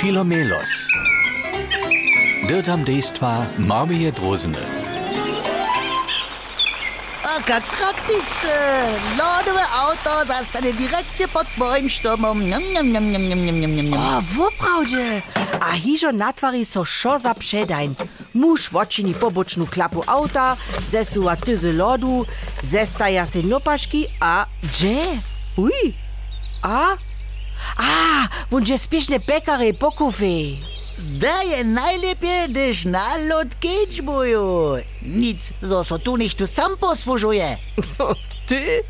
Filomelos. Dirtam dejstva Marmije Drozne. O, kak praktičce! Lodove auto zastane direktne pod mojim štomom. Njam, njam, njam, njam, njam, njam, njam, njam. O, vopravdže! A hižo natvari so šo za předajn. Muž vočini pobočnu klapu auta, zesuva tyzy lodu, zestaja se nopaški a dže. Uj! A? Ah, a, ungespišne pekare pokufi. Da je najlepje, dež nalod kečbuju. Nic, zo so tu ništu sam poslužuje. ty?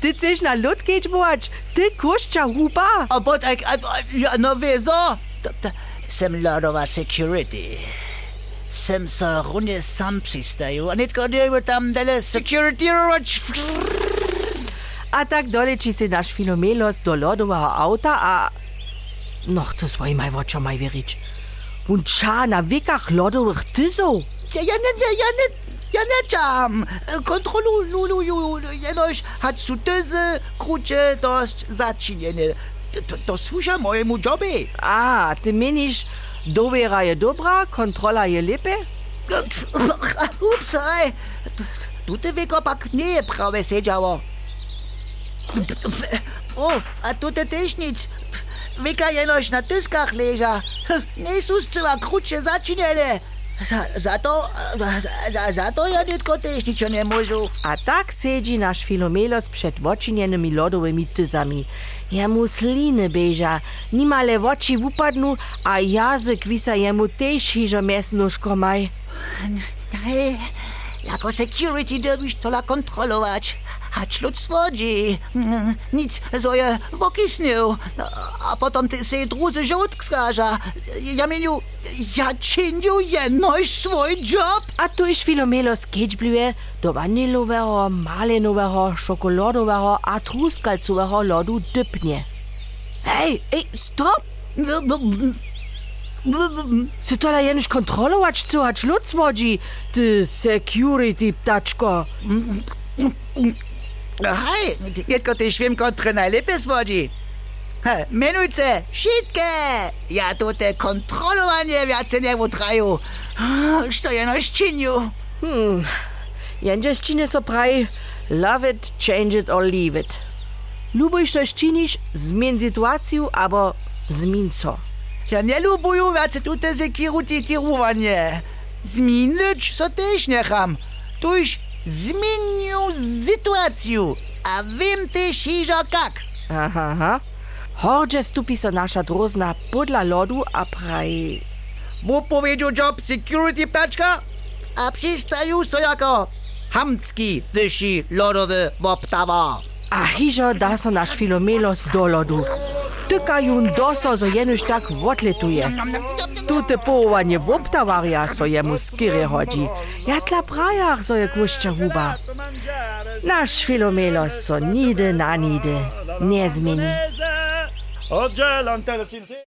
Ty chceš na lod kečbuač? Ty košča huba? A pot, aj, aj, ja, no vezo. Sem lodova security. Sem se runje sam pristajú a netko dejú tam dele security roč. a tak doleći se naš filomelos do lodového auta a... Nohcu svojim aj očomaj verič. Vun ča na vikach lodových tyzov. Ja, ja, ja, ja, ja, Ja nie czam. Kontroluję jenoś, hać su tyzy, krucie, dość zaczinienie. To, to służy mojemu jobie. A, ty menisz, dobiera je dobra, kontrola je lepe? Ups, aj. Tutaj wiekopak nie prawie siedziało. O, oh, a tu te teșniți! Vika je nož na tiskah leža, hm, nisu zcela kruče začinjene. Zato, zato ja nitko težničo ne možu. A tak sedzi naš filomelos przed wočinjenimi lodowymi tyzami. Jemu sliny beža, nimale oči upadnu, a jazyk wisa jemu też hižo mesno škomaj. Jako security dobiš tola kontrolować. Hać lud swodzi. Nic, so je wokisnął. A potem ty se druzy żołtk skaża. Ja mieniu, ja czyniu jenoś swój job. A tu iż Filomelos kiedźbliwe do wanilowego, malinowego, czokoladowego a truskalcowego lodu dypnie. Hej, ej, stop! Sy tola jenoś kontrolować, co hać lud swodzi, ty security ptaczko. Hej, tylko ty świemko lepiej zwodzi. Minutce, szitkę! Ja tu te kontrolowanie więcej nie utraju. Co jeno czyniu? Hmm, jędzie czynię so praj, love it, change it or leave it. Lubisz coś czynisz, zmień sytuację, albo zmień co. Ja nie lubuję więcej tutaj sekirutirowanie. Zmienić, co też nie ham. Tuż zmienił sytuację, a wiem też iżo jak. Aha, aha. Hordzie stupi so nasza drozna podla lodu a pravi. Mu powiedział job security ptaczka? A przystaju so jako hamcki wyższy lodowy woptawa. A hižo da so naš Filomelos do lodu. Tyka jun doso, zo jenož tak wotletuje. Tute połowanie woptawaria so jemu skiery chodzi. Ja tla prajach so je kuszcza huba. Nasz Filomelos so nide na nide nie zmieni.